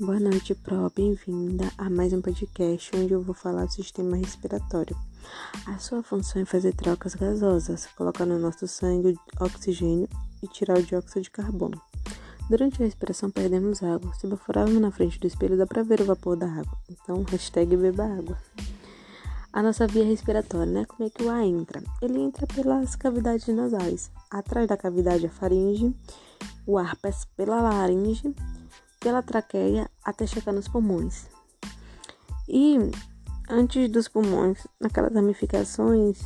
Boa noite, Pro. Bem-vinda a mais um podcast onde eu vou falar do sistema respiratório. A sua função é fazer trocas gasosas, colocar no nosso sangue oxigênio e tirar o dióxido de carbono. Durante a respiração perdemos água. Se baforarmos na frente do espelho dá para ver o vapor da água. Então, hashtag beba água. A nossa via respiratória, né? Como é que o ar entra? Ele entra pelas cavidades nasais. Atrás da cavidade a faringe, o ar passa pela laringe pela traqueia até chegar nos pulmões. E antes dos pulmões, naquelas ramificações,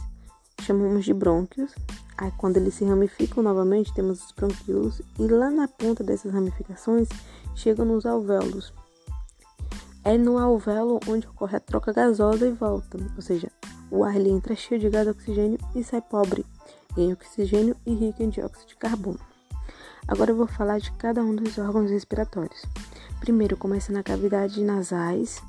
chamamos de brônquios. Aí quando eles se ramificam novamente, temos os bronquíolos e lá na ponta dessas ramificações chegam nos alvéolos. É no alvéolo onde ocorre a troca gasosa e volta, ou seja, o ar ele entra cheio de gás oxigênio e sai pobre em oxigênio e rico em dióxido de carbono. Agora eu vou falar de cada um dos órgãos respiratórios. Primeiro começa na cavidade nasais.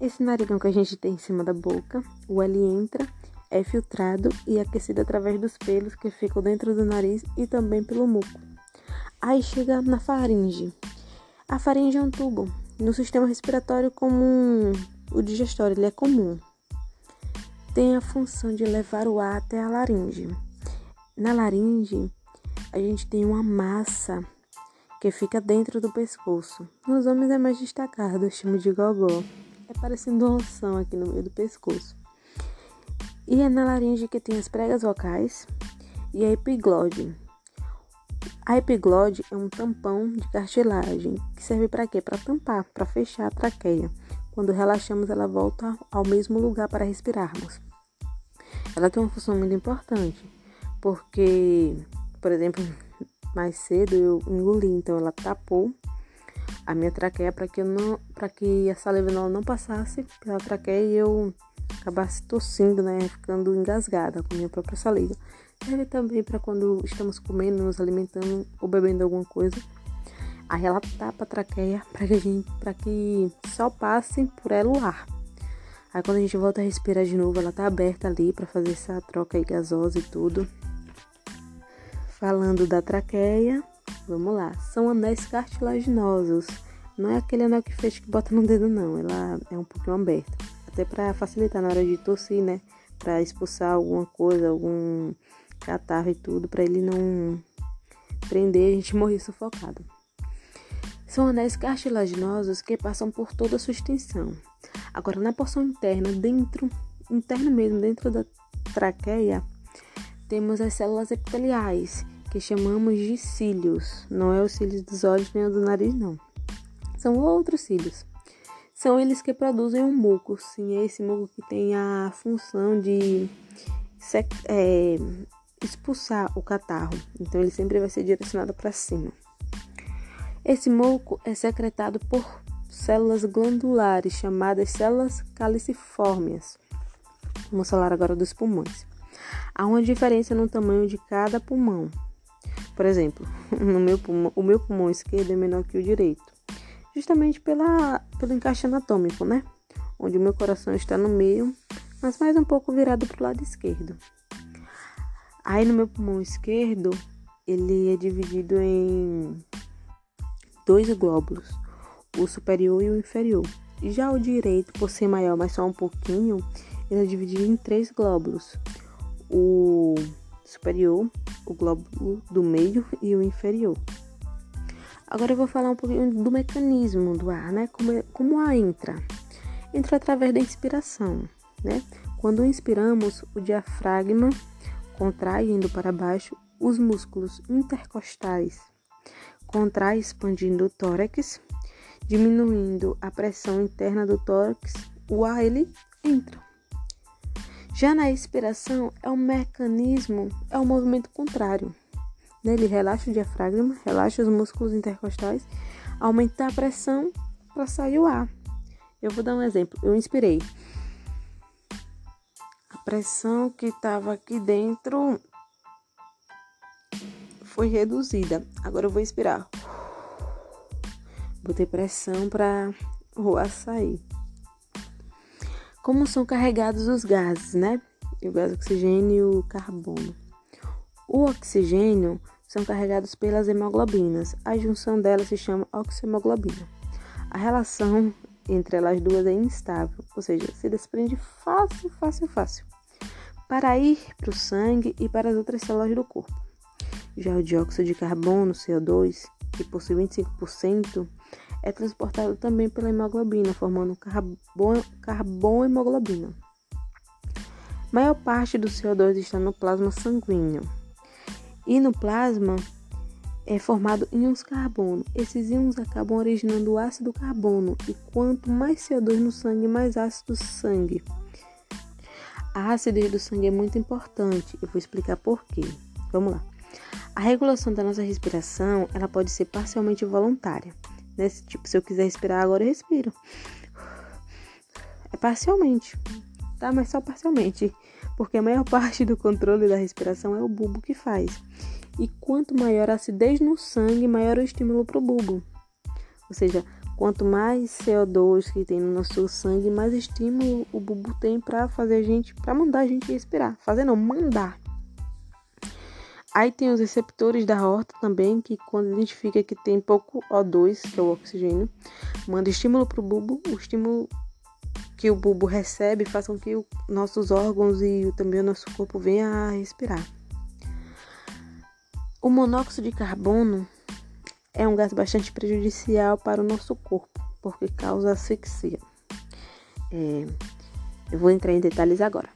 Esse narigão que a gente tem em cima da boca, o L entra, é filtrado e aquecido através dos pelos que ficam dentro do nariz e também pelo muco. Aí chega na faringe. A faringe é um tubo no sistema respiratório comum, o digestório, ele é comum. Tem a função de levar o ar até a laringe. Na laringe, a gente tem uma massa que fica dentro do pescoço. Nos homens é mais destacado, eu chamo de gogó. É parecendo um ossão aqui no meio do pescoço. E é na laringe que tem as pregas vocais e a epiglode. A epiglode é um tampão de cartilagem que serve para quê? Para tampar, para fechar a traqueia. Quando relaxamos, ela volta ao mesmo lugar para respirarmos. Ela tem uma função muito importante, porque por exemplo, mais cedo eu engoli, então ela tapou a minha traqueia para que eu não, para que a saliva não, não passasse pela traqueia e eu acabasse tossindo, né, ficando engasgada com a minha própria saliva. Serve também para quando estamos comendo, nos alimentando ou bebendo alguma coisa. Aí ela tapa a traqueia para que a gente, para que só passe por ela o ar. Aí quando a gente volta a respirar de novo, ela tá aberta ali para fazer essa troca aí gasosa e tudo. Falando da traqueia, vamos lá. São anéis cartilaginosos. Não é aquele anel que fecha que bota no dedo, não. Ela é um pouquinho aberta. Até para facilitar na hora de tossir, né? Para expulsar alguma coisa, algum catarro e tudo, para ele não prender e a gente morrer sufocado. São anéis cartilaginosos que passam por toda a sua extensão. Agora, na porção interna, dentro, interno mesmo, dentro da traqueia, temos as células epiteliais, que chamamos de cílios. Não é os cílios dos olhos nem o do nariz, não. São outros cílios. São eles que produzem um muco. Sim, é esse muco que tem a função de é, expulsar o catarro. Então, ele sempre vai ser direcionado para cima. Esse muco é secretado por células glandulares, chamadas células caliciformes. Vamos falar agora dos pulmões. Há uma diferença no tamanho de cada pulmão. Por exemplo, no meu pulmão, o meu pulmão esquerdo é menor que o direito, justamente pela, pelo encaixe anatômico, né? Onde o meu coração está no meio, mas mais um pouco virado para o lado esquerdo. Aí no meu pulmão esquerdo, ele é dividido em dois glóbulos, o superior e o inferior. Já o direito, por ser maior, mas só um pouquinho, ele é dividido em três glóbulos, o superior, o glóbulo do meio e o inferior. Agora eu vou falar um pouquinho do mecanismo do ar, né? Como, é, como ar entra? Entra através da inspiração, né? Quando inspiramos, o diafragma contrai indo para baixo os músculos intercostais, contrai expandindo o tórax, diminuindo a pressão interna do tórax, o ar ele entra. Já na expiração é um mecanismo, é um movimento contrário. Né? Ele relaxa o diafragma, relaxa os músculos intercostais, aumenta a pressão para sair o ar. Eu vou dar um exemplo. Eu inspirei. A pressão que estava aqui dentro foi reduzida. Agora eu vou expirar. Botei pressão para o ar sair como são carregados os gases, né? O gás oxigênio e o carbono. O oxigênio são carregados pelas hemoglobinas. A junção delas se chama oxemoglobina. A relação entre elas duas é instável, ou seja, se desprende fácil, fácil, fácil, para ir para o sangue e para as outras células do corpo. Já o dióxido de carbono, CO2, que possui 25%, é transportado também pela hemoglobina, formando carbono, carbono hemoglobina. Maior parte do CO2 está no plasma sanguíneo. E no plasma é formado íons carbono. Esses íons acabam originando o ácido carbono. E quanto mais CO2 no sangue, mais ácido o sangue. A acidez do sangue é muito importante. Eu vou explicar por quê. Vamos lá. A regulação da nossa respiração, ela pode ser parcialmente voluntária. Né? Tipo, se eu quiser respirar agora, eu respiro. É parcialmente, tá? Mas só parcialmente. Porque a maior parte do controle da respiração é o bulbo que faz. E quanto maior a acidez no sangue, maior o estímulo para o bulbo. Ou seja, quanto mais CO2 que tem no nosso sangue, mais estímulo o bulbo tem para fazer a gente, para mandar a gente respirar. Fazer não, mandar. Aí tem os receptores da horta também, que quando identifica que tem pouco O2, que é o oxigênio, manda estímulo para o bulbo, o estímulo que o bulbo recebe faz com que os nossos órgãos e também o nosso corpo venha a respirar. O monóxido de carbono é um gás bastante prejudicial para o nosso corpo, porque causa asfixia. É, eu vou entrar em detalhes agora?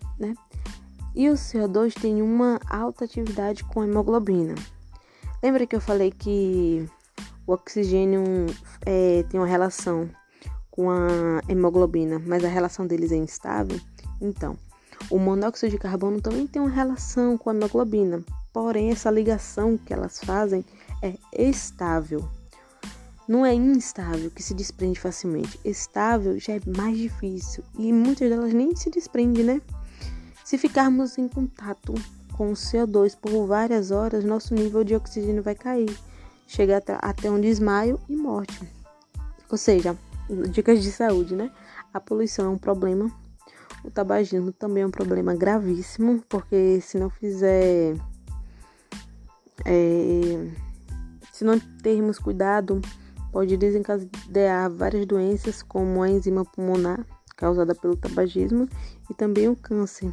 E o CO2 tem uma alta atividade com hemoglobina. Lembra que eu falei que o oxigênio é, tem uma relação com a hemoglobina, mas a relação deles é instável? Então, o monóxido de carbono também tem uma relação com a hemoglobina, porém essa ligação que elas fazem é estável. Não é instável que se desprende facilmente. Estável já é mais difícil e muitas delas nem se desprende, né? Se ficarmos em contato com o CO2 por várias horas, nosso nível de oxigênio vai cair, chega até um desmaio e morte. Ou seja, dicas de saúde, né? A poluição é um problema. O tabagismo também é um problema gravíssimo, porque se não fizer. É, se não termos cuidado, pode desencadear várias doenças, como a enzima pulmonar, causada pelo tabagismo, e também o câncer.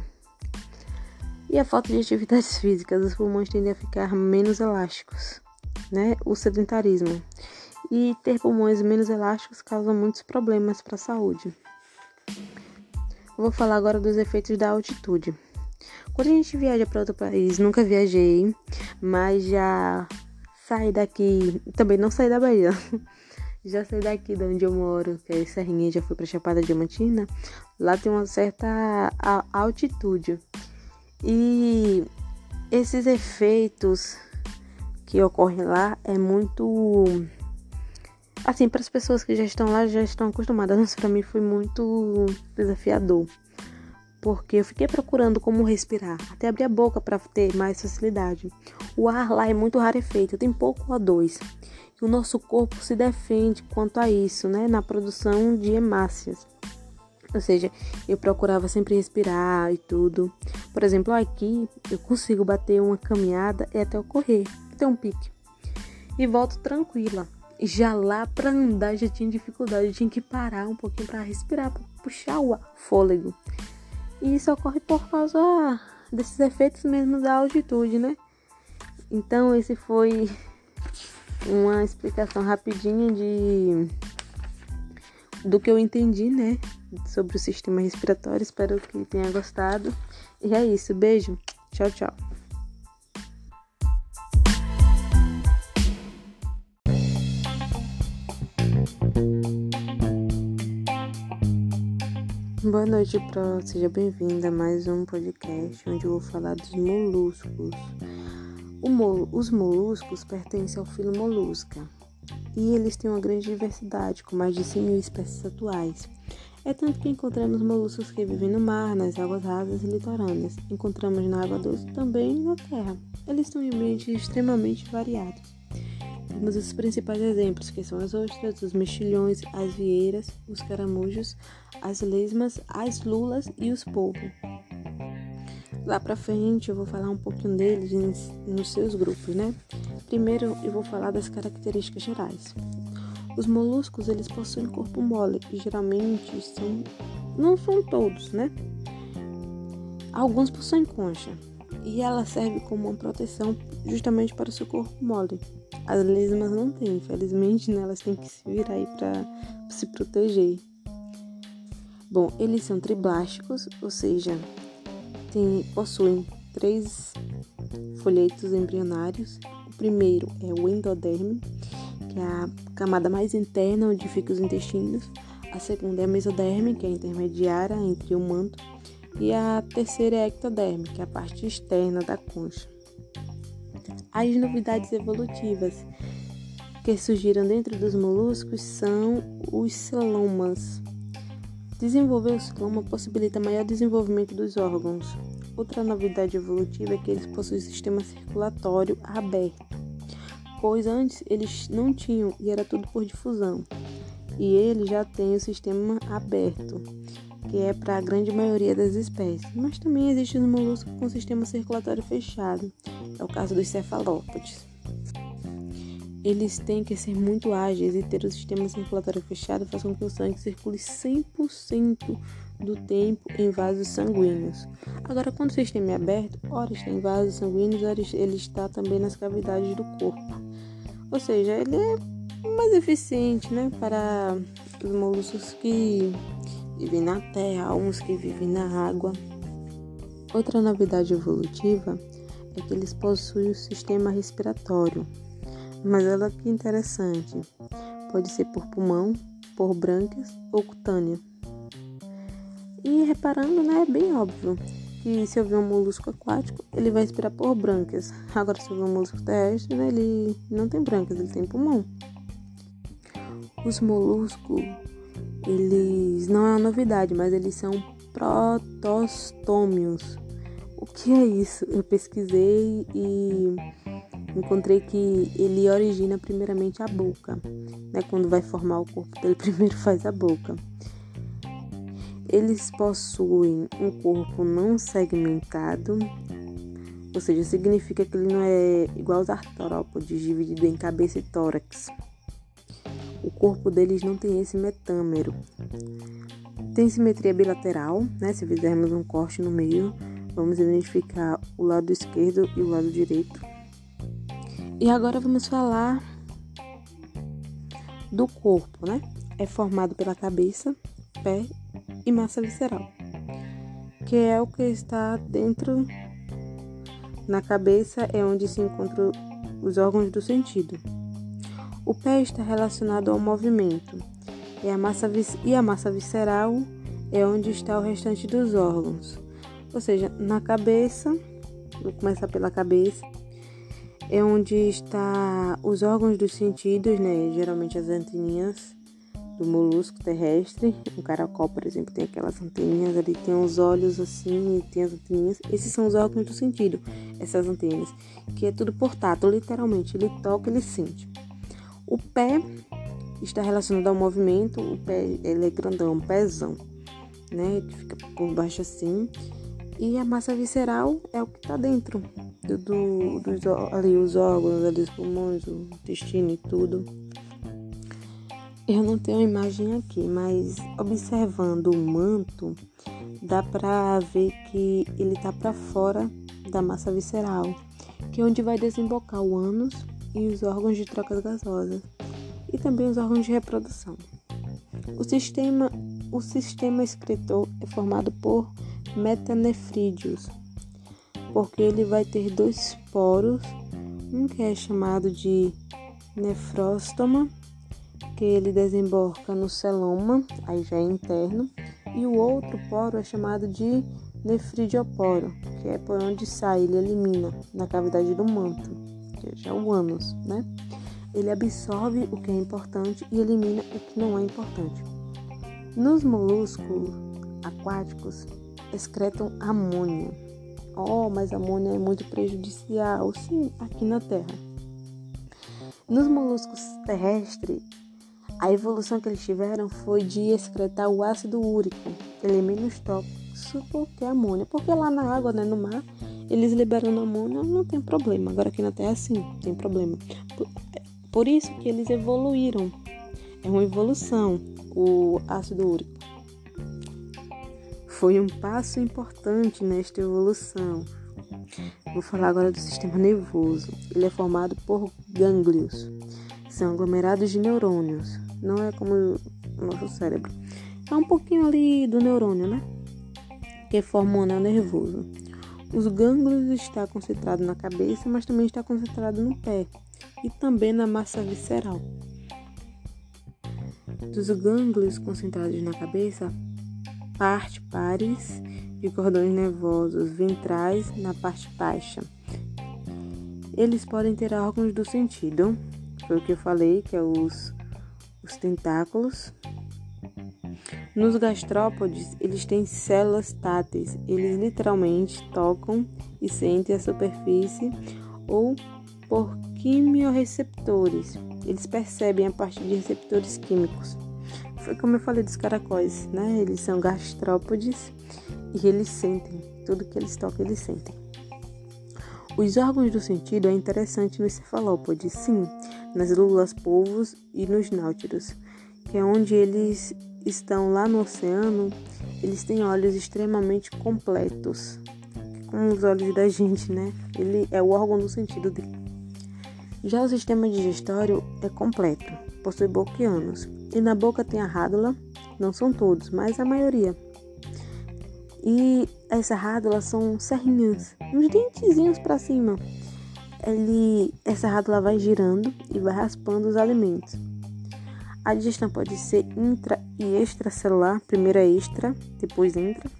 E a falta de atividades físicas, os pulmões tendem a ficar menos elásticos, né? O sedentarismo. E ter pulmões menos elásticos causa muitos problemas para a saúde. vou falar agora dos efeitos da altitude. Quando a gente viaja para outro país, nunca viajei, mas já saí daqui, também não saí da Bahia. Já saí daqui de onde eu moro, que é Serrinha, já fui para Chapada Diamantina. Lá tem uma certa altitude. E esses efeitos que ocorrem lá é muito assim para as pessoas que já estão lá já estão acostumadas, mas para mim foi muito desafiador. Porque eu fiquei procurando como respirar, até abrir a boca para ter mais facilidade. O ar lá é muito rarefeito, tem pouco O2. E o nosso corpo se defende quanto a isso, né, na produção de hemácias. Ou seja, eu procurava sempre respirar e tudo. Por exemplo, aqui eu consigo bater uma caminhada e até ocorrer, até um pique. E volto tranquila. Já lá para andar já tinha dificuldade, eu tinha que parar um pouquinho para respirar, para puxar o fôlego. E isso ocorre por causa desses efeitos mesmo da altitude, né? Então esse foi uma explicação rapidinha de do que eu entendi, né, sobre o sistema respiratório. Espero que tenha gostado. E é isso. Beijo. Tchau, tchau. Boa noite, Pro. Seja bem-vinda a mais um podcast onde eu vou falar dos moluscos. Mol os moluscos pertencem ao filo Molusca e eles têm uma grande diversidade, com mais de 100 mil espécies atuais. É tanto que encontramos moluscos que vivem no mar, nas águas rasas e litorâneas. Encontramos na água doce também na terra. Eles estão em ambientes extremamente variados. Temos os principais exemplos, que são as ostras, os mexilhões, as vieiras, os caramujos, as lesmas, as lulas e os polvos. Lá pra frente eu vou falar um pouquinho deles nos seus grupos, né? Primeiro eu vou falar das características gerais. Os moluscos, eles possuem corpo mole geralmente são não são todos, né? Alguns possuem concha e ela serve como uma proteção justamente para o seu corpo mole. As lesmas não têm, infelizmente, né? Elas têm que se virar aí para se proteger. Bom, eles são triblásticos, ou seja, tem, possuem três folhetos embrionários. O primeiro é o endoderme, que é a camada mais interna onde ficam os intestinos. A segunda é a mesoderme, que é a intermediária entre o manto. E a terceira é a ectoderme, que é a parte externa da concha. As novidades evolutivas que surgiram dentro dos moluscos são os celomas. Desenvolver o celoma possibilita maior desenvolvimento dos órgãos. Outra novidade evolutiva é que eles possuem sistema circulatório aberto, pois antes eles não tinham e era tudo por difusão. E ele já tem o sistema aberto, que é para a grande maioria das espécies, mas também existem os moluscos com sistema circulatório fechado, é o caso dos cefalópodes. Eles têm que ser muito ágeis e ter o sistema circulatório fechado faz com que o sangue circule 100% do tempo em vasos sanguíneos. Agora, quando o sistema é aberto, ora está em vasos sanguíneos, ora ele está também nas cavidades do corpo. Ou seja, ele é mais eficiente né, para os moluscos que vivem na terra, uns que vivem na água. Outra novidade evolutiva é que eles possuem o sistema respiratório. Mas olha que interessante. Pode ser por pulmão, por brânquias ou cutânea. E reparando, né, é bem óbvio que se houver um molusco aquático, ele vai respirar por brânquias. Agora, se houver um molusco terrestre, né, ele não tem brânquias, ele tem pulmão. Os moluscos eles não é uma novidade, mas eles são protostômios. O que é isso? Eu pesquisei e encontrei que ele origina primeiramente a boca, né? Quando vai formar o corpo dele, primeiro faz a boca. Eles possuem um corpo não segmentado, ou seja, significa que ele não é igual aos artrópodes, dividido em cabeça e tórax o corpo deles não tem esse metâmero. Tem simetria bilateral, né? Se fizermos um corte no meio, vamos identificar o lado esquerdo e o lado direito. E agora vamos falar do corpo, né? É formado pela cabeça, pé e massa visceral, que é o que está dentro na cabeça é onde se encontram os órgãos do sentido. O pé está relacionado ao movimento e a massa, e a massa visceral é onde está o restante dos órgãos. Ou seja, na cabeça, vou começar pela cabeça, é onde está os órgãos dos sentidos, né? Geralmente as anteninhas do molusco terrestre. O caracol, por exemplo, tem aquelas anteninhas ali, tem os olhos assim tem as anteninhas. Esses são os órgãos do sentido, essas antenas, que é tudo por tato, literalmente. Ele toca, ele sente. O pé está relacionado ao movimento, o pé ele é grandão, um pezão, né? Que fica por baixo assim. E a massa visceral é o que está dentro do, do, dos ali, os órgãos, ali, os pulmões, o intestino e tudo. Eu não tenho a imagem aqui, mas observando o manto, dá para ver que ele está para fora da massa visceral, que é onde vai desembocar o ânus e os órgãos de trocas gasosas e também os órgãos de reprodução. O sistema, o sistema excretor é formado por metanefrídeos, porque ele vai ter dois poros, um que é chamado de nefróstoma, que ele desemboca no celoma, aí já é interno, e o outro poro é chamado de nefridioporo, que é por onde sai, ele elimina na cavidade do manto que é o ânus, né? Ele absorve o que é importante e elimina o que não é importante. Nos moluscos aquáticos, excretam amônia. Oh, mas amônia é muito prejudicial, sim, aqui na Terra. Nos moluscos terrestres, a evolução que eles tiveram foi de excretar o ácido úrico. Ele é menos tóxico que a amônia, porque lá na água, né, no mar, eles liberando amônia, não tem problema. Agora aqui na Terra, sim, tem problema. Por, por isso que eles evoluíram. É uma evolução, o ácido úrico. Foi um passo importante nesta evolução. Vou falar agora do sistema nervoso. Ele é formado por gânglios. São aglomerados de neurônios. Não é como o nosso cérebro. É um pouquinho ali do neurônio, né? Que forma o anel nervoso. Os gânglios está concentrado na cabeça, mas também está concentrado no pé e também na massa visceral. Dos gânglios concentrados na cabeça, parte pares de cordões nervosos ventrais na parte baixa. Eles podem ter órgãos do sentido, foi o que eu falei, que é os, os tentáculos. Nos gastrópodes, eles têm células táteis. Eles literalmente tocam e sentem a superfície ou por quimiorreceptores. Eles percebem a partir de receptores químicos. Foi como eu falei dos caracóis, né? Eles são gastrópodes e eles sentem. Tudo que eles tocam, eles sentem. Os órgãos do sentido é interessante nos cefalópodes, sim, nas lúlulas polvos e nos náutilos, que é onde eles estão lá no oceano, eles têm olhos extremamente completos, como os olhos da gente, né? Ele é o órgão do sentido dele. Já o sistema digestório é completo, possui ânus, e na boca tem a rádula, não são todos, mas a maioria. E essa rádula são serrinhas, uns dentezinhos para cima. Ele, essa rádula vai girando e vai raspando os alimentos. A digestão pode ser intra e extracelular, primeiro é extra, depois intra.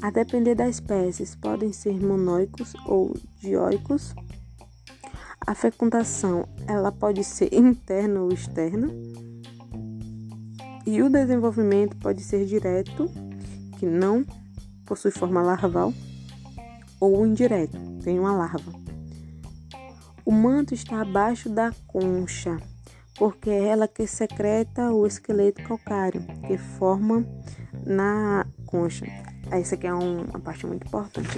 A depender das espécies, podem ser monóicos ou dioicos. A fecundação, ela pode ser interna ou externa. E o desenvolvimento pode ser direto que não possui forma larval, ou indireto, tem uma larva. O manto está abaixo da concha, porque é ela que secreta o esqueleto calcário, que forma na concha. Essa aqui é uma parte muito importante.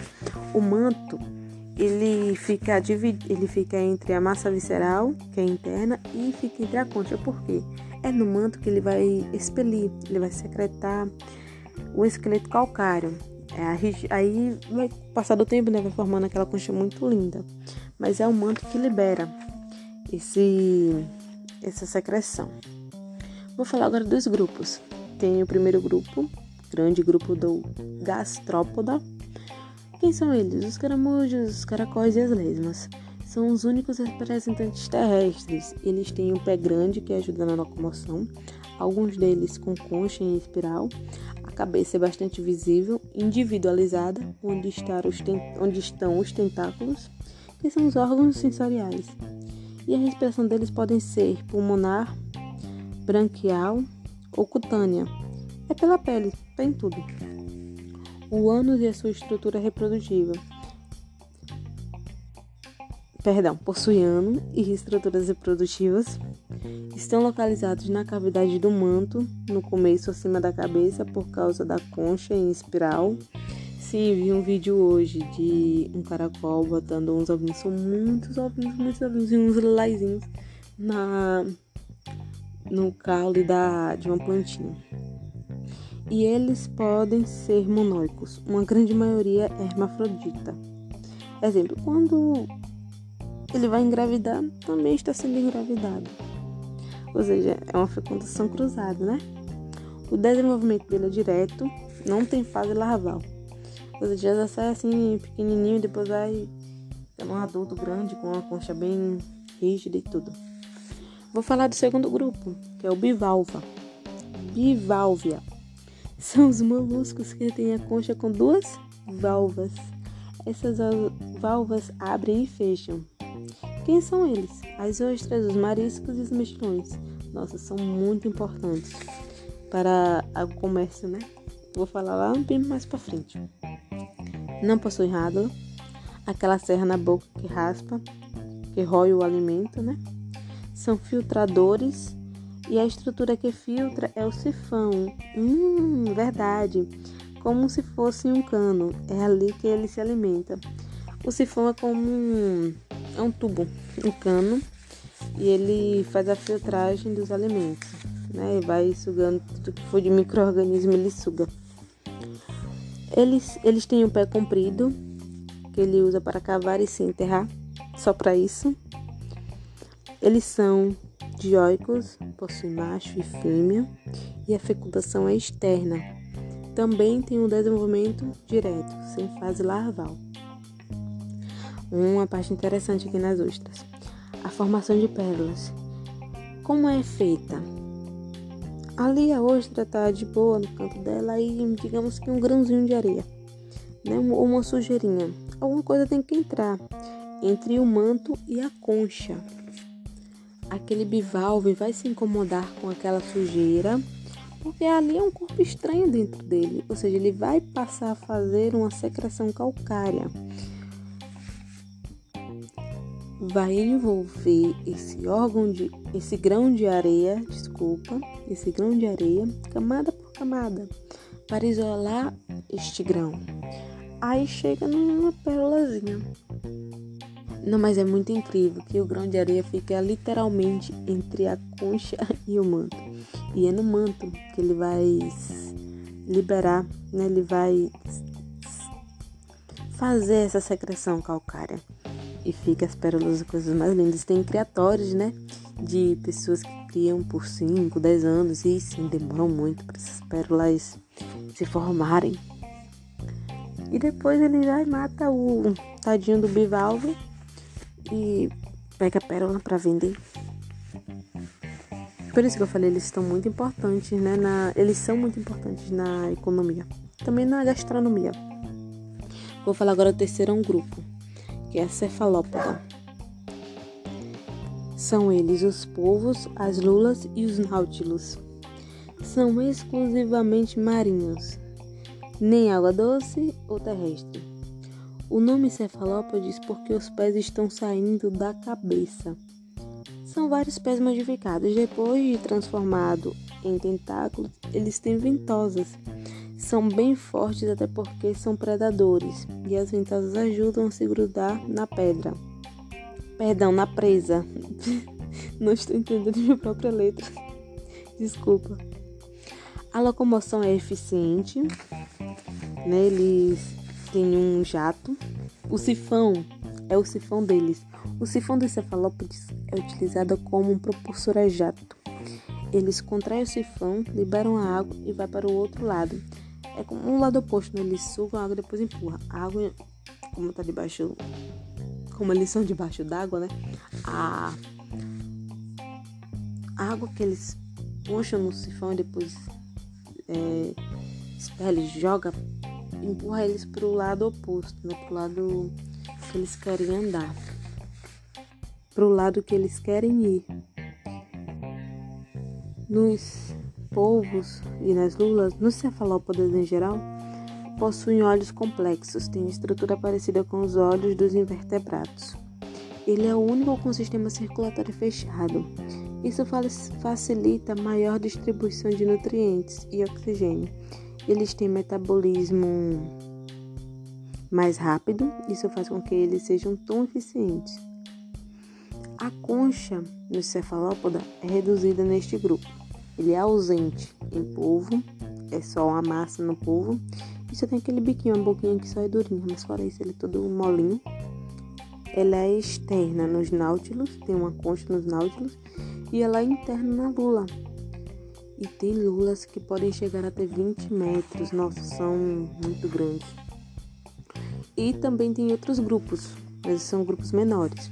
O manto ele fica ele fica entre a massa visceral, que é interna, e fica entre a concha. Por quê? É no manto que ele vai expelir, ele vai secretar o esqueleto calcário. É, aí vai passar do tempo, né, vai formando aquela concha muito linda. Mas é o manto que libera esse, essa secreção. Vou falar agora dos grupos. Tem o primeiro grupo, grande grupo do gastrópoda. Quem são eles? Os caramujos, os caracóis e as lesmas. São os únicos representantes terrestres. Eles têm um pé grande que ajuda na locomoção, alguns deles com concha em espiral, a cabeça é bastante visível, individualizada, onde, os onde estão os tentáculos, que são os órgãos sensoriais. E a respiração deles podem ser pulmonar, branquial ou cutânea. É pela pele, tem tudo. O ânus e a sua estrutura reprodutiva. Perdão, possui ano e estruturas reprodutivas Estão localizados na cavidade do manto, no começo acima da cabeça, por causa da concha em espiral. Sim, vi um vídeo hoje de um caracol botando uns ovinhos, são muitos ovinhos, muitos ovinhos e uns lilazinhos na, no caule da, de uma plantinha. E eles podem ser monóicos, uma grande maioria é hermafrodita. Exemplo, quando ele vai engravidar, também está sendo engravidado ou seja, é uma fecundação cruzada, né? O desenvolvimento dele é direto, não tem fase larval. Ou seja, já sai assim pequenininho depois vai sendo um adulto grande com uma concha bem rígida e tudo. Vou falar do segundo grupo, que é o bivalva. Bivalvia. São os moluscos que têm a concha com duas válvulas. Essas válvulas abrem e fecham. Quem são eles? As ostras, os mariscos e os mexilhões. Nossa, são muito importantes para o comércio, né? Vou falar lá bem mais para frente. Não possui rádula, aquela serra na boca que raspa, que rói o alimento, né? São filtradores e a estrutura que filtra é o sifão. Hum, verdade. Como se fosse um cano. É ali que ele se alimenta. O sifão é como um, é um tubo, um cano e ele faz a filtragem dos alimentos, né? E vai sugando tudo que for de microorganismo, ele suga. Eles, eles têm um pé comprido, que ele usa para cavar e se enterrar, só para isso. Eles são dioicos, possuem macho e fêmea, e a fecundação é externa. Também tem um desenvolvimento direto, sem fase larval. Uma parte interessante aqui nas ostras. A formação de pérolas. Como é feita? Ali a ostra está de boa no canto dela e digamos que um grãozinho de areia, né? Ou uma sujeirinha. Alguma coisa tem que entrar entre o manto e a concha aquele bivalve vai se incomodar com aquela sujeira, porque ali é um corpo estranho dentro dele, ou seja, ele vai passar a fazer uma secreção calcária. Vai envolver esse órgão de esse grão de areia, desculpa, esse grão de areia, camada por camada, para isolar este grão. Aí chega numa pérolazinha. Não, mas é muito incrível que o grão de areia fica literalmente entre a concha e o manto. E é no manto que ele vai liberar, né? Ele vai fazer essa secreção calcária. E fica as pérolas as coisas mais lindas. Tem criatórios, né? De pessoas que criam por 5, 10 anos. E sim, demoram muito para essas pérolas se formarem. E depois ele vai e mata o tadinho do bivalve e pega pérola para vender. Por isso que eu falei, eles estão muito importantes, né? Na, eles são muito importantes na economia, também na gastronomia. Vou falar agora do terceiro grupo, que é cefalópoda. São eles os polvos, as lulas e os náutilos. São exclusivamente marinhos, nem água doce ou terrestre. O nome cefalópodes porque os pés estão saindo da cabeça. São vários pés modificados. Depois de transformado em tentáculos, eles têm ventosas. São bem fortes até porque são predadores e as ventosas ajudam a se grudar na pedra. Perdão, na presa. Não estou entendendo minha própria letra. Desculpa. A locomoção é eficiente. Né? Eles tem um jato. O sifão é o sifão deles. O sifão dos cefalópodes é utilizado como um propulsor a jato. Eles contraem o sifão, liberam a água e vai para o outro lado. É como um lado oposto, né? eles sugam a água e depois empurram. A água, como está debaixo, como eles são debaixo d'água, né? A, a água que eles puxam no sifão e depois é, espelha, joga empurra eles o lado oposto, né? o lado que eles querem andar, para o lado que eles querem ir. Nos polvos e nas lulas, nos cefalópodes em geral, possuem olhos complexos, têm estrutura parecida com os olhos dos invertebrados. Ele é o único com sistema circulatório fechado. Isso facilita a maior distribuição de nutrientes e oxigênio eles têm metabolismo mais rápido, isso faz com que eles sejam tão eficientes. A concha no cefalópoda é reduzida neste grupo. Ele é ausente em polvo, é só uma massa no polvo. E só tem aquele biquinho, uma boquinha que só é durinha, mas fora isso ele é todo molinho. Ela é externa nos náutilos, tem uma concha nos náutilos, e ela é interna na lula, e tem lulas que podem chegar até 20 metros. Nossa, são muito grandes. E também tem outros grupos, mas são grupos menores.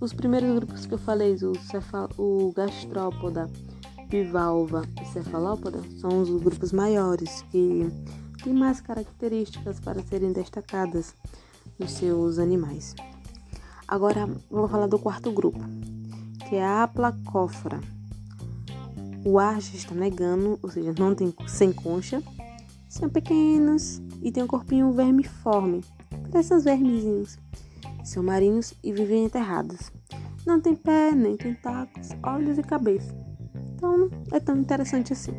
Os primeiros grupos que eu falei, o, cefal, o gastrópoda, bivalva e cefalópoda, são os grupos maiores, que têm mais características para serem destacadas nos seus animais. Agora vou falar do quarto grupo, que é a aplacófora. O ar já está negando, ou seja, não tem sem concha. São pequenos e tem um corpinho vermiforme. Parecem uns vermezinhos. São marinhos e vivem enterrados. Não tem pé, nem tentáculos, olhos e cabeça. Então não é tão interessante assim.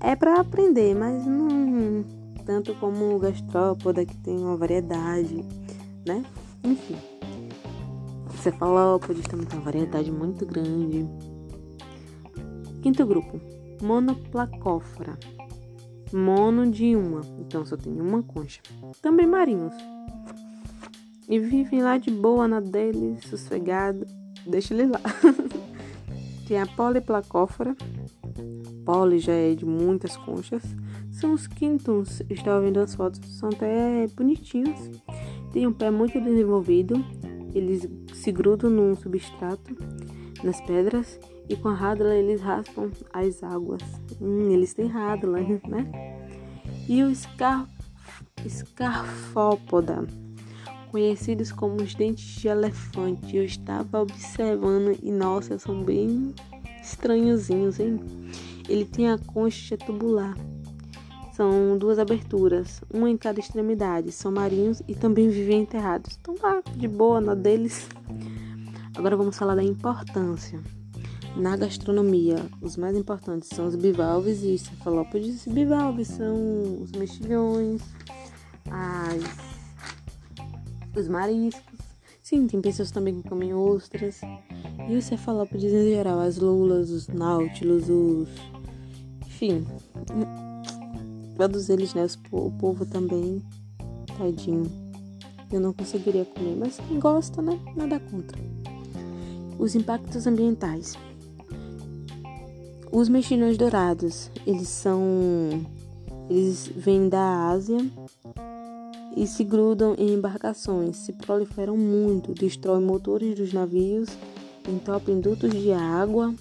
É para aprender, mas não tanto como o gastrópoda que tem uma variedade, né? Enfim. cefalópodes tem uma variedade muito grande. Quinto grupo, monoplacófora. Mono de uma, então só tem uma concha. Também marinhos. E vivem lá de boa na dele, sossegado. Deixa ele lá. tem a poliplacófora. Poli já é de muitas conchas. São os quintons. Estava vendo as fotos, são até bonitinhos. Tem um pé muito desenvolvido. Eles se grudam num substrato, nas pedras, e com a rádula eles raspam as águas. Hum, eles têm rádula, né? E o escar... escarfópoda, conhecidos como os dentes de elefante. Eu estava observando e, nossa, são bem estranhozinhos, hein? Ele tem a concha tubular. São duas aberturas, uma em cada extremidade. São marinhos e também vivem enterrados. Então lá, de boa na deles. Agora vamos falar da importância. Na gastronomia, os mais importantes são os bivalves e os cefalópodes. Bivalves são os mexilhões, as... os mariscos. Sim, tem pessoas também que comem ostras. E os cefalópodes em geral, as lulas, os náutilos, os. Enfim. Todos eles, né? O povo também. Tadinho. Eu não conseguiria comer, mas quem gosta, né? Nada contra. Os impactos ambientais. Os mexilhões dourados, eles são. Eles vêm da Ásia e se grudam em embarcações, se proliferam muito, destroem motores dos navios, entopem dutos de água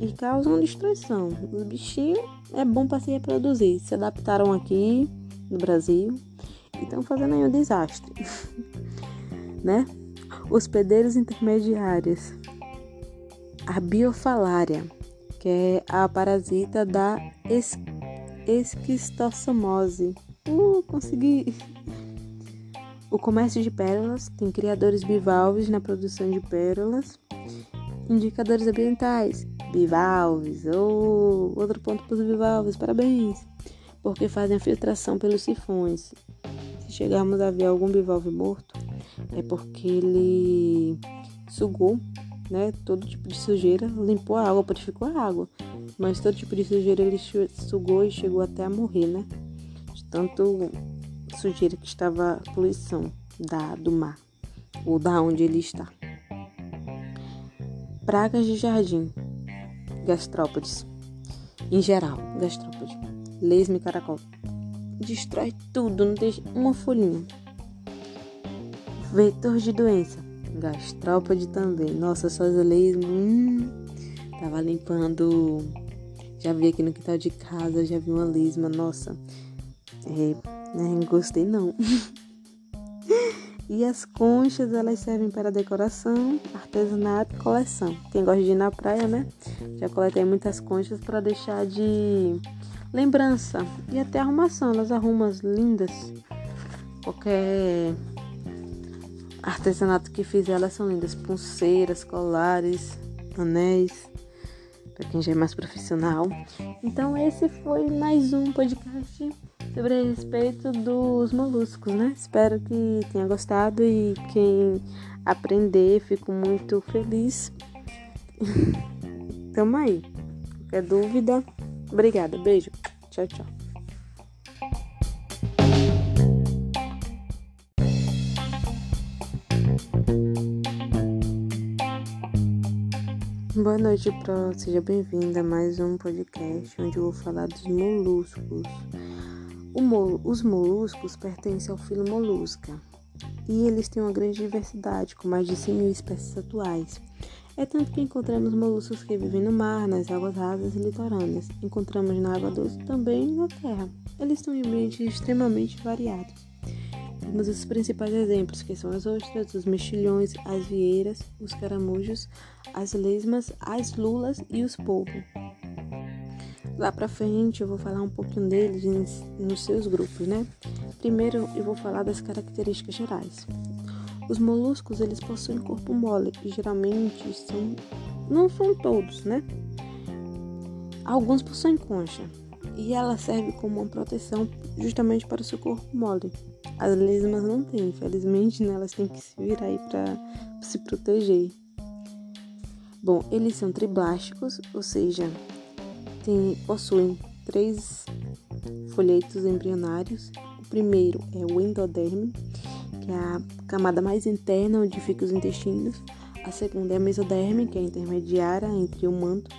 e causam destruição. Os bichinhos é bom para se reproduzir, se adaptaram aqui no Brasil e estão fazendo aí um desastre, né? Hospedeiros intermediários, a biofalária que é a parasita da es esquistossomose. Uh, consegui! O comércio de pérolas tem criadores bivalves na produção de pérolas. Indicadores ambientais, bivalves. Oh, outro ponto para os bivalves, parabéns! Porque fazem a filtração pelos sifões. Se chegarmos a ver algum bivalve morto, é porque ele sugou né? Todo tipo de sujeira, limpou a água, purificou a água. Mas todo tipo de sujeira ele sugou e chegou até a morrer, né? De tanto sujeira que estava a poluição da, do mar, ou da onde ele está. Pragas de jardim, gastrópodes. Em geral, gastrópode. Lesme caracol. Destrói tudo, não deixa uma folhinha. Vetor de doença Gastrópode também. Nossa, suas leis. Hum, tava limpando. Já vi aqui no quintal de casa, já vi uma lesma. Nossa, é, né, gostei não. e as conchas, elas servem para decoração, artesanato e coleção. Quem gosta de ir na praia, né? Já coletei muitas conchas para deixar de lembrança e até arrumação. Elas arrumam lindas. Qualquer artesanato que fiz elas são lindas, pulseiras, colares, anéis, para quem já é mais profissional. Então esse foi mais um podcast sobre respeito dos moluscos, né? Espero que tenha gostado e quem aprender, fico muito feliz. Tamo aí. Qualquer dúvida? Obrigada, beijo. Tchau, tchau. Boa noite, Pro. Seja bem-vinda a mais um podcast onde eu vou falar dos moluscos. Mol os moluscos pertencem ao filo Molusca e eles têm uma grande diversidade, com mais de 100 mil espécies atuais. É tanto que encontramos moluscos que vivem no mar, nas águas rasas e litorâneas. Encontramos na água doce também na terra. Eles estão em ambientes extremamente variados. Temos os principais exemplos, que são as ostras, os mexilhões, as vieiras, os caramujos, as lesmas, as lulas e os polvos. Lá pra frente eu vou falar um pouquinho deles nos seus grupos, né? Primeiro eu vou falar das características gerais. Os moluscos eles possuem corpo mole e geralmente são não são todos, né? Alguns possuem concha e ela serve como uma proteção justamente para o seu corpo mole. As lesmas não têm, infelizmente, né? Elas têm que se virar aí para se proteger. Bom, eles são triblásticos, ou seja, tem, possuem três folhetos embrionários. O primeiro é o endoderme, que é a camada mais interna onde ficam os intestinos. A segunda é a mesoderme, que é a intermediária entre o manto.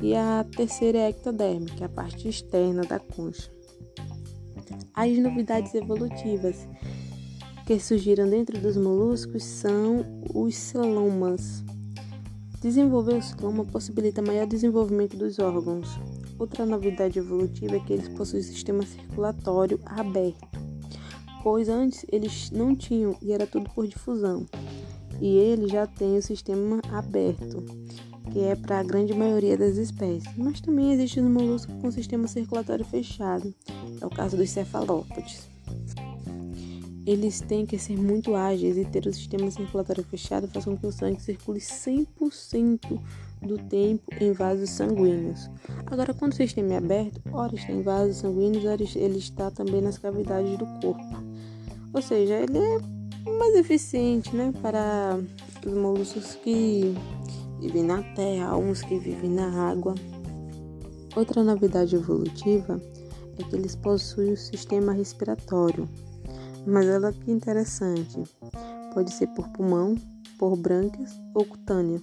E a terceira é a ectoderme, que é a parte externa da concha. As novidades evolutivas que surgiram dentro dos moluscos são os celomas. Desenvolver o celoma possibilita maior desenvolvimento dos órgãos. Outra novidade evolutiva é que eles possuem sistema circulatório aberto, pois antes eles não tinham e era tudo por difusão. E ele já tem o sistema aberto, que é para a grande maioria das espécies, mas também existe os moluscos com sistema circulatório fechado, é o caso dos cefalópodes. Eles têm que ser muito ágeis e ter o sistema circulatório fechado faz com que o sangue circule 100% do tempo em vasos sanguíneos. Agora, quando o sistema é aberto, ora está em vasos sanguíneos, ora ele está também nas cavidades do corpo. Ou seja, ele é mais eficiente né, para os moluscos que vivem na terra, uns que vivem na água. Outra novidade evolutiva é que eles possuem o sistema respiratório. Mas olha que interessante, pode ser por pulmão, por brânquias ou cutânea.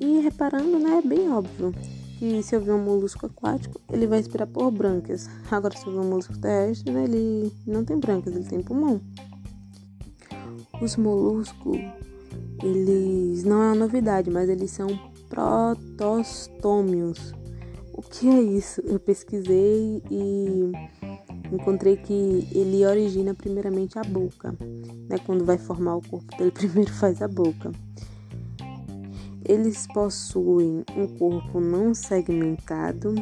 E reparando, né, é bem óbvio que se houver um molusco aquático, ele vai respirar por brânquias. Agora, se houver um molusco terrestre, né, ele não tem brânquias, ele tem pulmão. Os moluscos eles não é uma novidade, mas eles são protostômios. O que é isso? Eu pesquisei e encontrei que ele origina primeiramente a boca, né? Quando vai formar o corpo dele, primeiro faz a boca. Eles possuem um corpo não segmentado,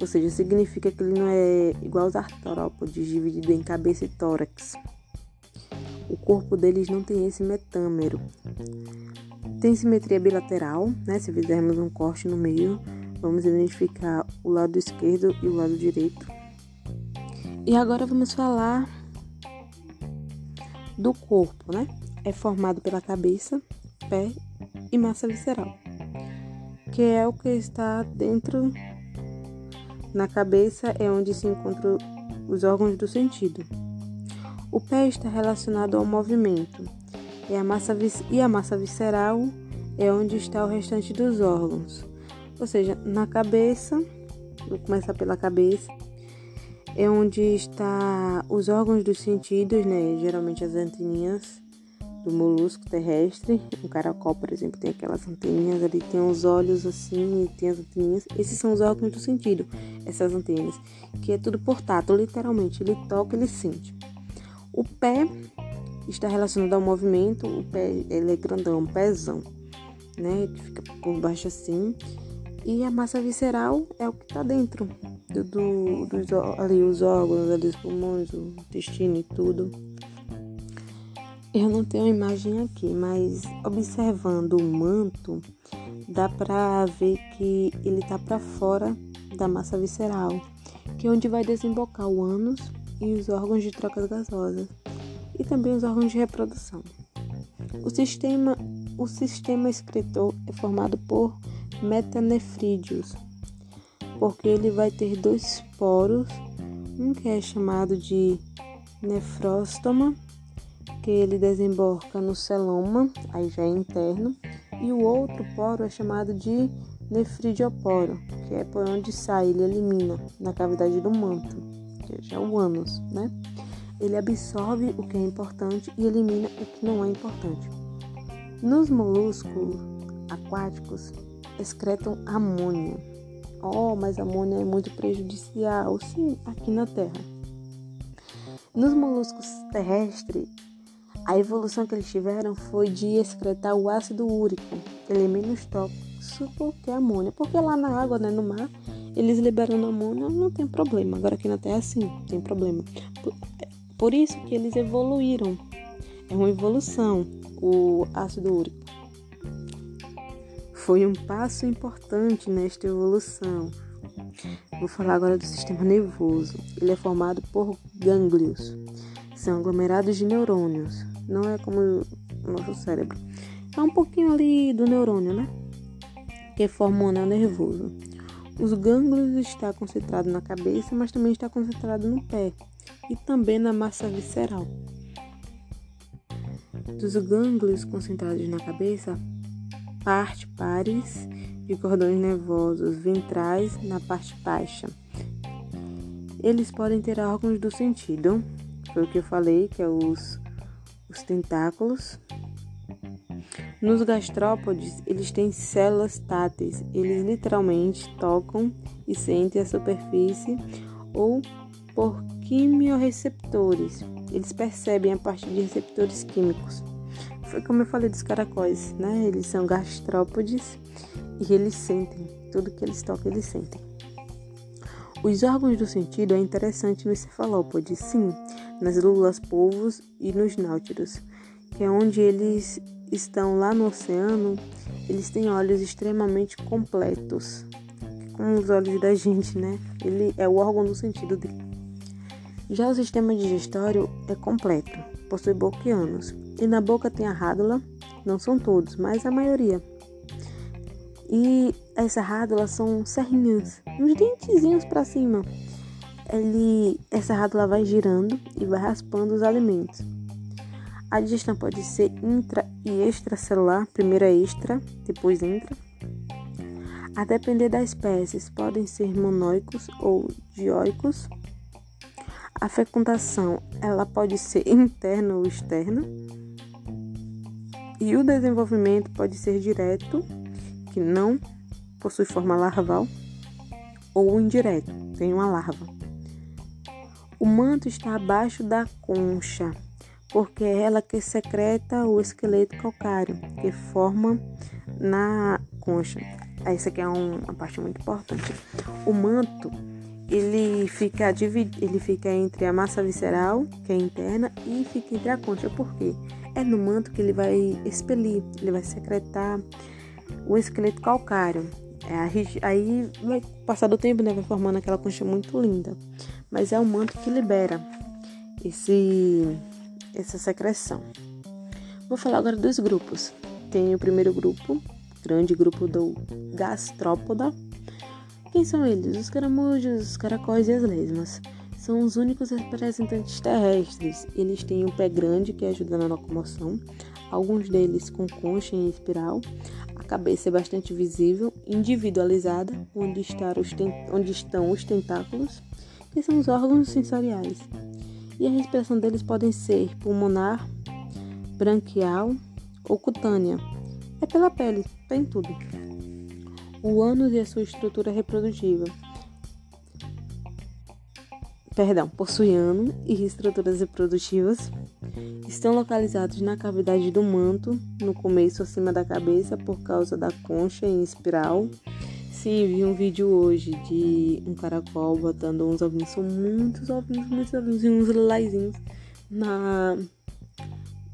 ou seja, significa que ele não é igual aos artrópodes, dividido em cabeça e tórax o corpo deles não tem esse metâmero. Tem simetria bilateral, né? Se fizermos um corte no meio, vamos identificar o lado esquerdo e o lado direito. E agora vamos falar do corpo, né? É formado pela cabeça, pé e massa visceral, que é o que está dentro na cabeça é onde se encontram os órgãos do sentido. O pé está relacionado ao movimento e a massa, e a massa visceral é onde está o restante dos órgãos. Ou seja, na cabeça, vou começar pela cabeça, é onde está os órgãos dos sentidos, né? Geralmente as anteninhas do molusco terrestre. O caracol, por exemplo, tem aquelas anteninhas ali, tem os olhos assim e tem as anteninhas. Esses são os órgãos do sentido, essas antenas, que é tudo por tato, literalmente. Ele toca, ele sente. O pé está relacionado ao movimento, o pé ele é grandão, pezão, né? Que fica por baixo assim. E a massa visceral é o que está dentro do, do, dos ali, os órgãos, ali, os pulmões, o intestino e tudo. Eu não tenho imagem aqui, mas observando o manto, dá para ver que ele está para fora da massa visceral, que é onde vai desembocar o ânus e os órgãos de trocas gasosas e também os órgãos de reprodução. O sistema, o sistema excretor é formado por metanefrídeos, porque ele vai ter dois poros, um que é chamado de nefróstoma, que ele desemboca no celoma, aí já é interno, e o outro poro é chamado de nefridioporo, que é por onde sai, ele elimina na cavidade do manto que é o ânus, né? Ele absorve o que é importante e elimina o que não é importante. Nos moluscos aquáticos, excretam amônia. Oh, mas amônia é muito prejudicial. Sim, aqui na Terra. Nos moluscos terrestres, a evolução que eles tiveram foi de excretar o ácido úrico. Ele é menos tóxico que a amônia. Porque lá na água, né, no mar, eles liberando amônia, não tem problema. Agora aqui na Terra, sim, tem problema. Por, por isso que eles evoluíram. É uma evolução, o ácido úrico. Foi um passo importante nesta evolução. Vou falar agora do sistema nervoso. Ele é formado por gânglios. São aglomerados de neurônios. Não é como o nosso cérebro. É um pouquinho ali do neurônio, né? Que forma um anel nervoso. Os gânglios está concentrado na cabeça, mas também está concentrado no pé e também na massa visceral. Dos gânglios concentrados na cabeça, parte pares de cordões nervosos ventrais na parte baixa. Eles podem ter órgãos do sentido, foi o que eu falei, que é os, os tentáculos. Nos gastrópodes, eles têm células táteis. Eles literalmente tocam e sentem a superfície ou por quimiorreceptores. Eles percebem a partir de receptores químicos. Foi como eu falei dos caracóis, né? Eles são gastrópodes e eles sentem. Tudo que eles tocam, eles sentem. Os órgãos do sentido é interessante nos cefalópodes, sim, nas lulas polvos e nos náutilos, que é onde eles estão lá no oceano, eles têm olhos extremamente completos, como os olhos da gente, né? Ele é o órgão do sentido dele. Já o sistema digestório é completo, possui boca e na boca tem a rádula, não são todos, mas a maioria. E essa rádula são serrinhas, uns dentezinhos para cima. Ele, essa rádula vai girando e vai raspando os alimentos. A digestão pode ser intra e extracelular, primeiro é extra, depois intra. A depender das espécies, podem ser monóicos ou dioicos. A fecundação, ela pode ser interna ou externa. E o desenvolvimento pode ser direto que não possui forma larval ou indireto, tem uma larva. O manto está abaixo da concha, porque é ela que secreta o esqueleto calcário, que forma na concha. Essa aqui é uma parte muito importante. O manto ele fica dividido, ele fica entre a massa visceral, que é interna, e fica entre a concha. Por quê? É no manto que ele vai expelir, ele vai secretar o esqueleto calcário. É, aí vai passar do tempo, né, vai formando aquela concha muito linda. Mas é o manto que libera esse, essa secreção. Vou falar agora dos grupos. Tem o primeiro grupo, grande grupo do gastrópoda. Quem são eles? Os caramujos, os caracóis e as lesmas. São os únicos representantes terrestres. Eles têm um pé grande que ajuda na locomoção, alguns deles com concha em espiral, cabeça é bastante visível, individualizada, onde, onde estão os tentáculos, que são os órgãos sensoriais. E a respiração deles podem ser pulmonar, branquial ou cutânea. É pela pele, tem tudo. O ânus e a sua estrutura reprodutiva. Perdão, possui ano e estruturas reprodutivas Estão localizados na cavidade do manto, no começo acima da cabeça, por causa da concha em espiral. Sim, vi um vídeo hoje de um caracol botando uns ovinhos, são muitos ovinhos, muitos ovinhos e uns lilazinhos na,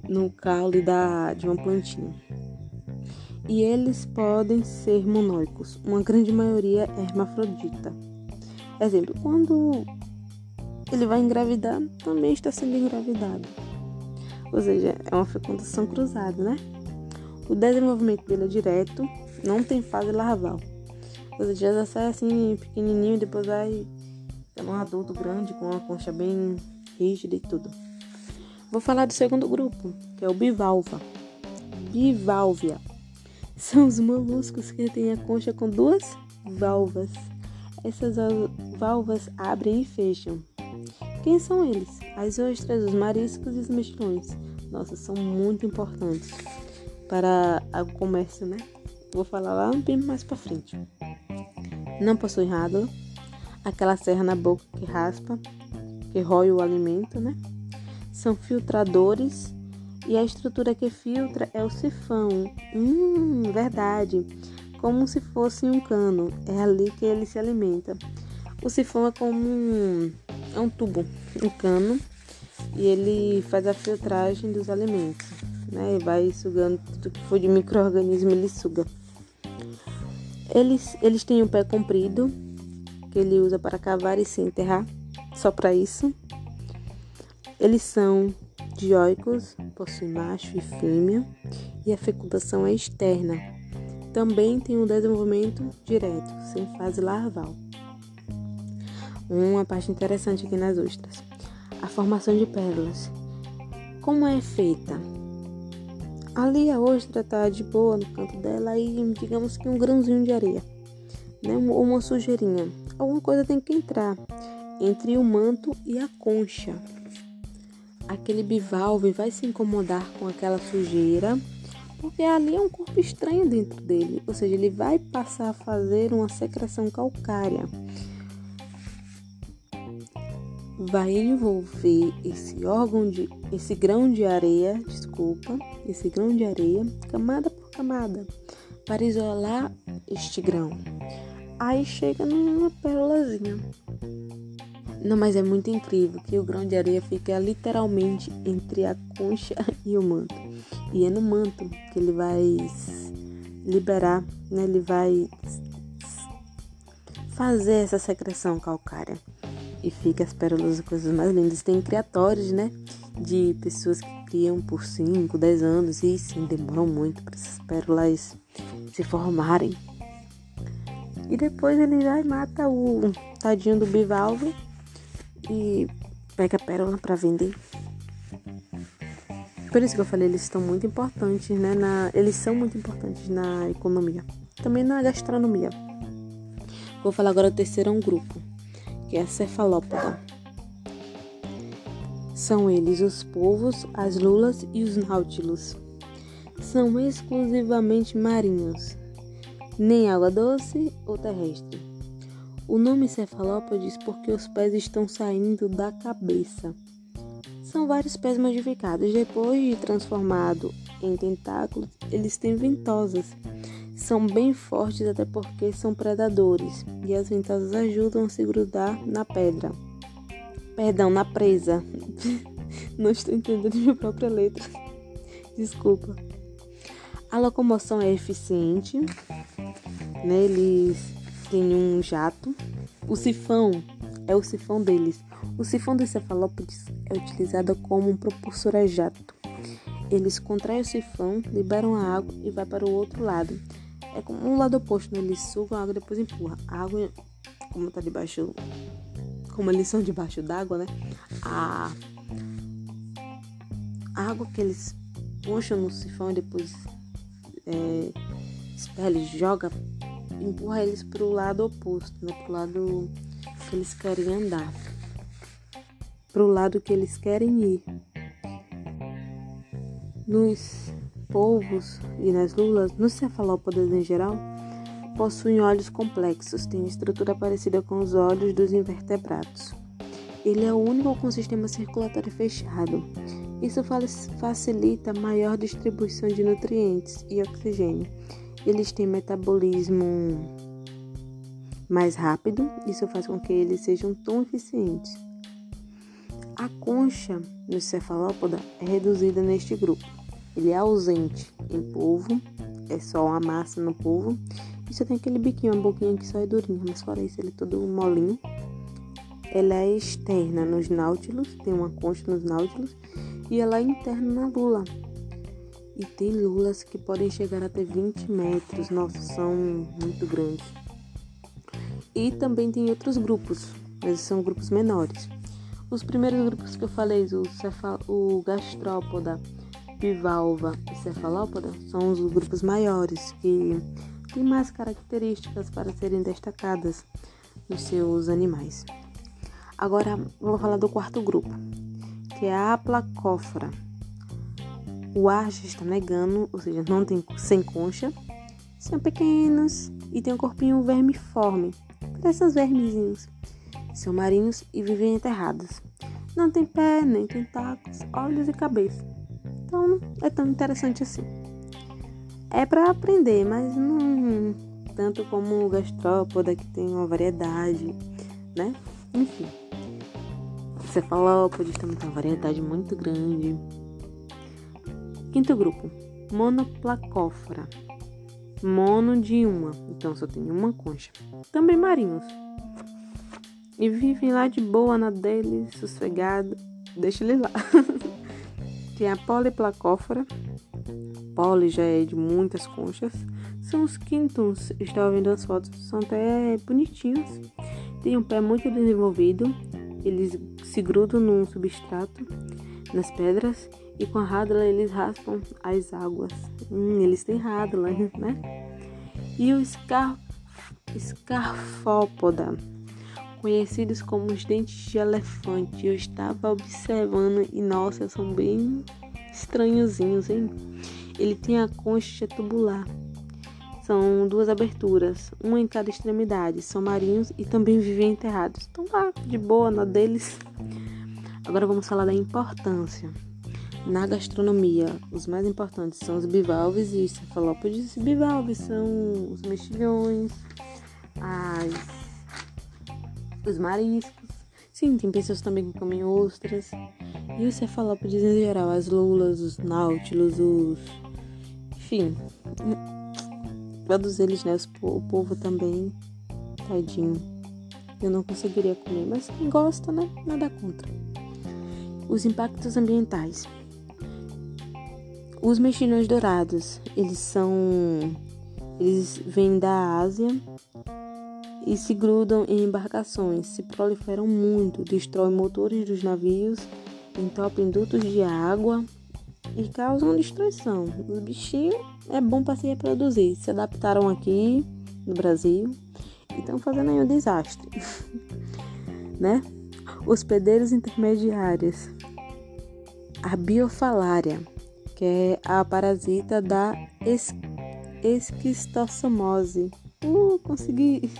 no caule da, de uma plantinha. E eles podem ser monóicos, uma grande maioria é hermafrodita. Exemplo, quando ele vai engravidar, também está sendo engravidado ou seja, é uma fecundação cruzada, né? O desenvolvimento dele é direto, não tem fase larval. Ou seja, já sai assim pequenininho, depois vai ser um adulto grande com uma concha bem rígida e tudo. Vou falar do segundo grupo, que é o bivalva. Biválvia. São os moluscos que têm a concha com duas válvulas. Essas válvulas abrem e fecham. Quem são eles? As ostras, os mariscos e os mexilhões. Nossa, são muito importantes para o comércio, né? Vou falar lá bem mais para frente. Não possui rádula, aquela serra na boca que raspa, que rói o alimento, né? São filtradores e a estrutura que filtra é o sifão. Hum, verdade. Como se fosse um cano. É ali que ele se alimenta. O sifão é como um é um tubo, um cano, e ele faz a filtragem dos alimentos, né? E vai sugando tudo que for de microorganismo, ele suga. Eles, eles têm um pé comprido, que ele usa para cavar e se enterrar, só para isso. Eles são dioicos, possuem macho e fêmea, e a fecundação é externa. Também tem um desenvolvimento direto, sem fase larval. Uma parte interessante aqui nas ostras. A formação de pérolas. Como é feita? Ali a ostra está de boa no canto dela e digamos que um grãozinho de areia, né? Ou uma sujeirinha. Alguma coisa tem que entrar entre o manto e a concha. Aquele bivalve vai se incomodar com aquela sujeira, porque ali é um corpo estranho dentro dele, ou seja, ele vai passar a fazer uma secreção calcária. Vai envolver esse órgão de esse grão de areia, desculpa, esse grão de areia, camada por camada, para isolar este grão. Aí chega numa pérolazinha. Não, mas é muito incrível que o grão de areia fica literalmente entre a concha e o manto. E é no manto que ele vai liberar, né? Ele vai fazer essa secreção calcária. E fica as pérolas coisas mais lindas. Tem criatórios, né? De pessoas que criam por 5, 10 anos. E sim, demoram muito para essas pérolas se formarem. E depois ele vai e mata o tadinho do bivalve e pega pérola para vender. Por isso que eu falei, eles estão muito importantes, né? Na, eles são muito importantes na economia, também na gastronomia. Vou falar agora do terceiro um grupo, que é a cefalópoda. São eles os povos, as lulas e os náutilos. São exclusivamente marinhos, nem água doce ou terrestre. O nome cefalópodes porque os pés estão saindo da cabeça. São vários pés modificados. Depois de transformado em tentáculos, eles têm ventosas. São bem fortes até porque são predadores e as ventosas ajudam a se grudar na pedra. Perdão, na presa. Não estou entendendo minha própria letra. Desculpa. A locomoção é eficiente. Né? Eles tem um jato. O sifão é o sifão deles. O sifão dos cefalópodes é utilizado como um propulsor a jato. Eles contraem o sifão, liberam a água e vai para o outro lado. É como um lado oposto, né? eles sugam a água e depois empurram. A água, como tá debaixo, como eles são debaixo d'água, né? A, a água que eles puxam no sifão e depois é, espelha e joga empurra eles para o lado oposto, né? Para o lado que eles querem andar, para o lado que eles querem ir. Nos polvos e nas lulas, nos cefalópodes em geral, possuem olhos complexos, têm estrutura parecida com os olhos dos invertebrados. Ele é o único com sistema circulatório fechado. Isso facilita maior distribuição de nutrientes e oxigênio eles têm metabolismo mais rápido, isso faz com que eles sejam tão eficientes. A concha no cefalópoda é reduzida neste grupo. Ele é ausente em polvo, é só uma massa no polvo. E só tem aquele biquinho, uma boquinha que só é durinha, mas fora isso ele é todo molinho. Ela é externa nos náutilos, tem uma concha nos náutilos, e ela é interna na lula, e tem lulas que podem chegar até 20 metros, nossa, são muito grandes. E também tem outros grupos, mas são grupos menores. Os primeiros grupos que eu falei, o, cefal, o gastrópoda, bivalva e cefalópoda, são os grupos maiores, que têm mais características para serem destacadas nos seus animais. Agora vou falar do quarto grupo, que é a aplacófora. O ar já está negando, ou seja, não tem sem concha. São pequenos e tem um corpinho vermiforme, parecem os vermezinhos. São marinhos e vivem enterrados. Não tem pé, nem tentáculos, olhos e cabeça. Então não é tão interessante assim. É para aprender, mas não tanto como o gastrópoda que tem uma variedade, né? Enfim. Cefalópodes tem uma variedade muito grande. Quinto grupo, monoplacófora. Mono de uma, então só tem uma concha. Também marinhos. E vivem lá de boa na deles, sossegado. deixa ele lá. Tem a poliplacófora. Poli já é de muitas conchas. São os quintons. Estava vendo as fotos, são até bonitinhos. Tem um pé muito desenvolvido. Eles se grudam num substrato, nas pedras, e com a rádula eles raspam as águas. Hum, eles têm rádula, né? E o escar... escarfópoda conhecidos como os dentes de elefante. Eu estava observando e nossa, são bem estranhozinhos, hein? Ele tem a concha tubular. São duas aberturas, uma em cada extremidade. São marinhos e também vivem enterrados. Estão lá de boa na deles. Agora vamos falar da importância. Na gastronomia, os mais importantes são os bivalves e os cefalópodes. Bivalves são os mexilhões, as os mariscos. Sim, tem pessoas também que comem ostras. E os cefalópodes em geral, as lulas, os náutilos, os. Enfim. Todos eles, né? O povo também. Tadinho. Eu não conseguiria comer, mas quem gosta, né? Nada contra. Os impactos ambientais. Os mexilhões dourados, eles são. Eles vêm da Ásia e se grudam em embarcações, se proliferam muito, destroem motores dos navios, entopem dutos de água e causam destruição. Os bichinhos é bom para se reproduzir, se adaptaram aqui no Brasil e estão fazendo aí um desastre, né? Hospedeiros intermediários. A biofalária, que é a parasita da es esquistossomose. Uh, consegui!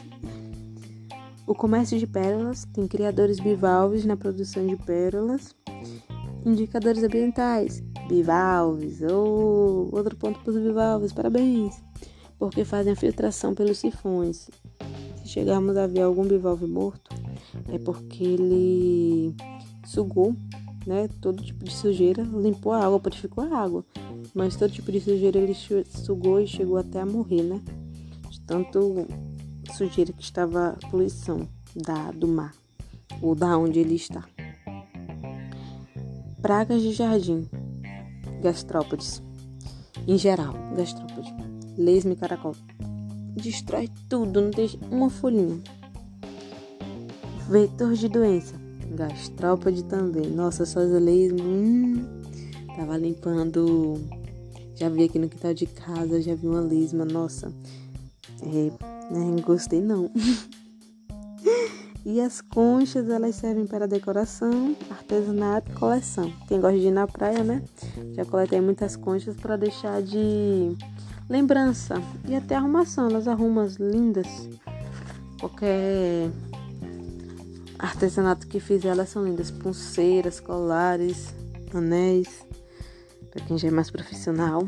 O comércio de pérolas tem criadores bivalves na produção de pérolas. Indicadores ambientais, bivalves. Oh, outro ponto para os bivalves, parabéns! Porque fazem a filtração pelos sifões. Se chegarmos a ver algum bivalve morto, é porque ele sugou né, todo tipo de sujeira, limpou a água, purificou a água. Mas todo tipo de sujeira ele sugou e chegou até a morrer, né? De tanto sujeira que estava a poluição da, do mar, ou da onde ele está. Pragas de jardim, gastrópodes. Em geral, gastrópode. Lesma e caracol. Destrói tudo, não deixa uma folhinha. Vetor de doença. Gastrópode também. Nossa, só as lesmas. Hum, tava limpando. Já vi aqui no quintal de casa, já vi uma lesma. Nossa, é, não gostei não. e as conchas, elas servem para decoração, artesanato coleção. Quem gosta de ir na praia, né? Já coletei muitas conchas para deixar de lembrança. E até arrumação, elas arrumam lindas. Qualquer artesanato que fizer, elas são lindas. Pulseiras, colares, anéis para quem já é mais profissional.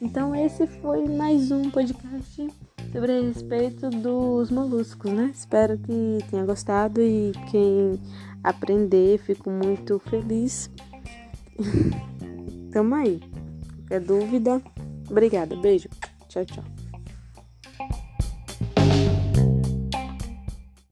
Então esse foi mais um podcast sobre a respeito dos moluscos, né? Espero que tenha gostado e quem aprender, fico muito feliz. Tamo aí. Qualquer dúvida? Obrigada, beijo. Tchau, tchau.